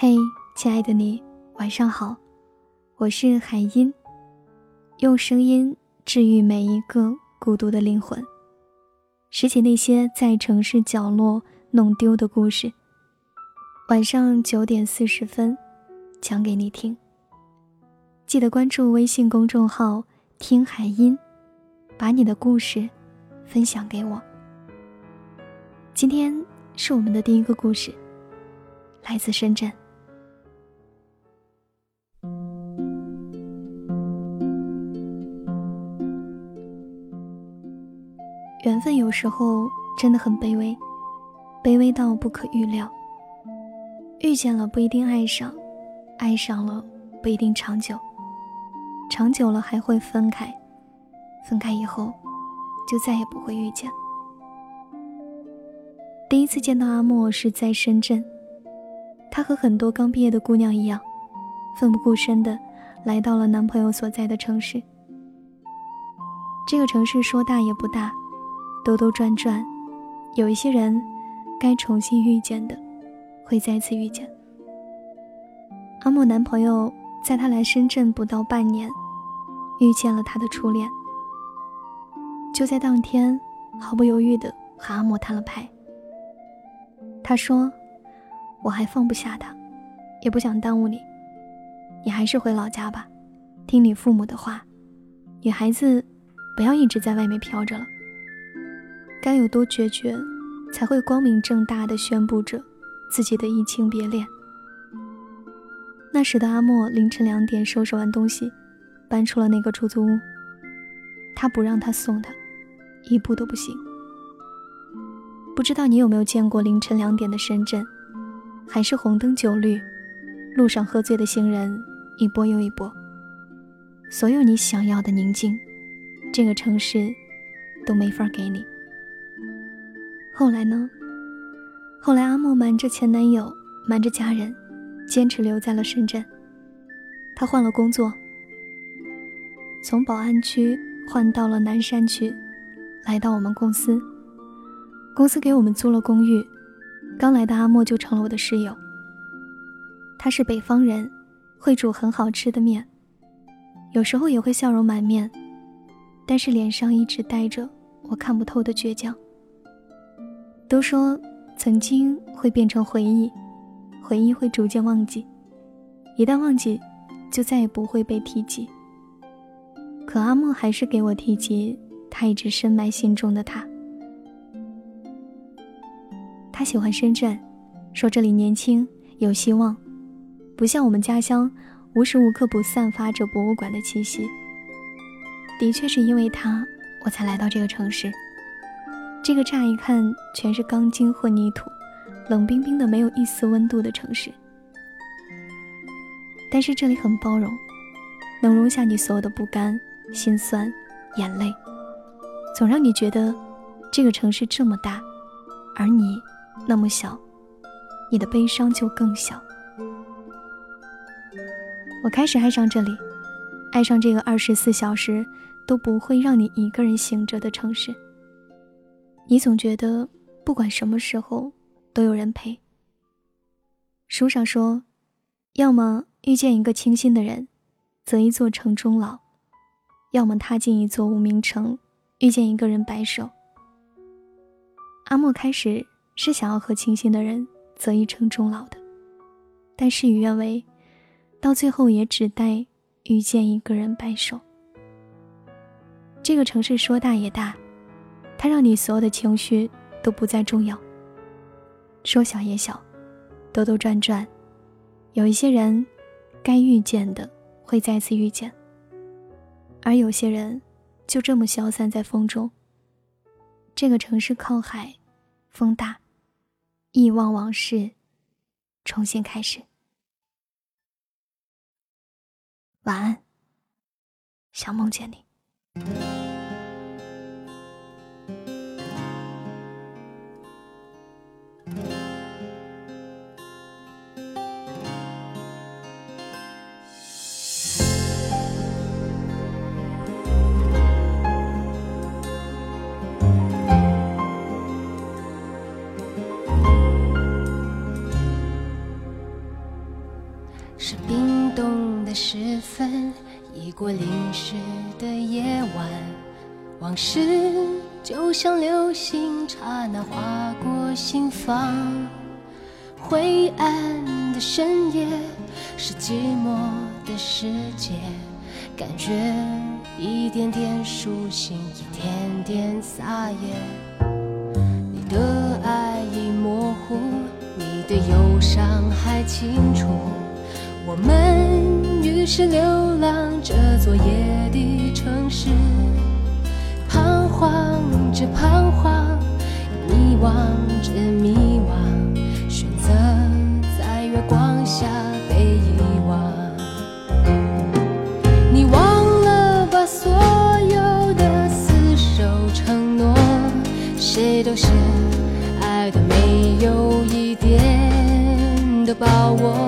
嘿，亲爱的你，晚上好，我是海音，用声音治愈每一个孤独的灵魂，拾起那些在城市角落弄丢的故事。晚上九点四十分，讲给你听。记得关注微信公众号“听海音”，把你的故事分享给我。今天是我们的第一个故事，来自深圳。缘分有时候真的很卑微，卑微到不可预料。遇见了不一定爱上，爱上了不一定长久，长久了还会分开，分开以后就再也不会遇见。第一次见到阿莫是在深圳，她和很多刚毕业的姑娘一样，奋不顾身的来到了男朋友所在的城市。这个城市说大也不大。兜兜转转，有一些人，该重新遇见的，会再次遇见。阿莫男朋友在他来深圳不到半年，遇见了他的初恋。就在当天，毫不犹豫的和阿莫摊了牌。他说：“我还放不下他，也不想耽误你，你还是回老家吧，听你父母的话，女孩子不要一直在外面飘着了。”该有多决绝，才会光明正大的宣布着自己的移情别恋？那时的阿莫凌晨两点收拾完东西，搬出了那个出租屋。他不让他送他，一步都不行。不知道你有没有见过凌晨两点的深圳？还是红灯酒绿，路上喝醉的行人一波又一波。所有你想要的宁静，这个城市都没法给你。后来呢？后来阿莫瞒着前男友，瞒着家人，坚持留在了深圳。他换了工作，从宝安区换到了南山区，来到我们公司。公司给我们租了公寓，刚来的阿莫就成了我的室友。他是北方人，会煮很好吃的面，有时候也会笑容满面，但是脸上一直带着我看不透的倔强。都说曾经会变成回忆，回忆会逐渐忘记，一旦忘记，就再也不会被提及。可阿莫还是给我提及他一直深埋心中的他。他喜欢深圳，说这里年轻有希望，不像我们家乡无时无刻不散发着博物馆的气息。的确是因为他，我才来到这个城市。这个乍一看全是钢筋混凝土、冷冰冰的、没有一丝温度的城市，但是这里很包容，能容下你所有的不甘、心酸、眼泪，总让你觉得这个城市这么大，而你那么小，你的悲伤就更小。我开始爱上这里，爱上这个二十四小时都不会让你一个人醒着的城市。你总觉得，不管什么时候都有人陪。书上说，要么遇见一个倾心的人，择一座城终老；要么踏进一座无名城，遇见一个人白首。阿莫开始是想要和倾心的人择一城终老的，但事与愿违，到最后也只待遇见一个人白首。这个城市说大也大。它让你所有的情绪都不再重要。说小也小，兜兜转转，有一些人，该遇见的会再次遇见，而有些人，就这么消散在风中。这个城市靠海，风大，忆忘往事，重新开始。晚安，想梦见你。分，已过淋湿的夜晚，往事就像流星，刹那划过心房。灰暗的深夜，是寂寞的世界，感觉一点点苏醒，一点点撒野。你的爱已模糊，你的忧伤还清楚。我们于是流浪这座夜的城市，彷徨着彷徨，迷惘着迷惘，选择在月光下被遗忘。你忘了把所有的厮守承诺，谁都是爱的没有一点的把握。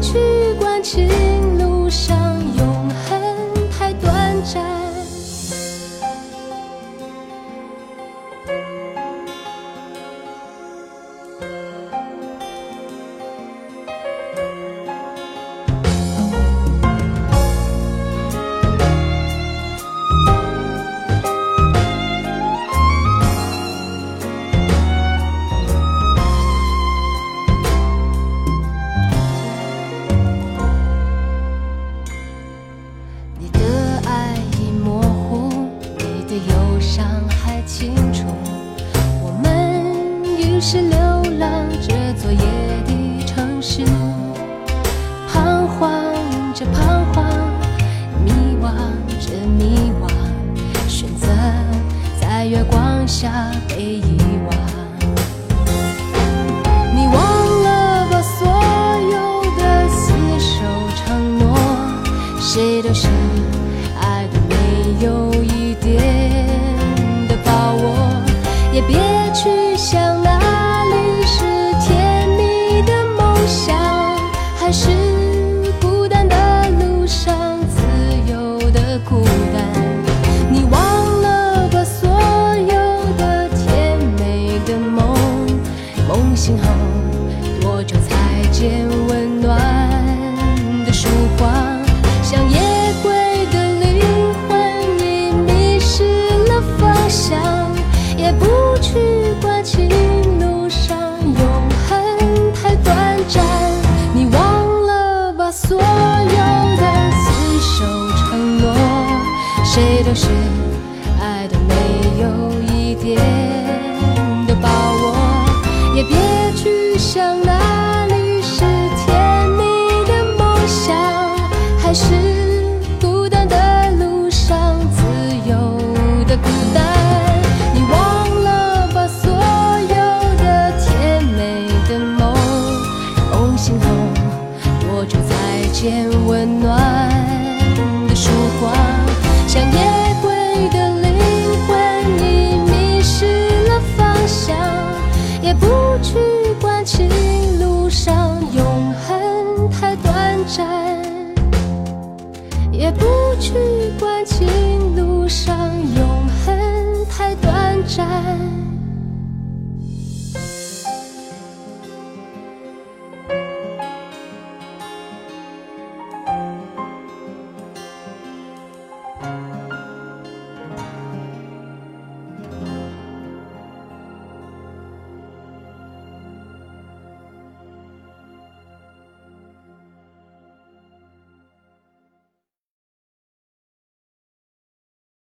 去关心。是流浪这座夜的城市，彷徨着彷徨，迷惘着迷惘，选择在月光下背影才见温暖的曙光？像夜归的灵魂已迷失了方向，也不去管情路上永恒太短暂，也不去管情路上永恒太短暂。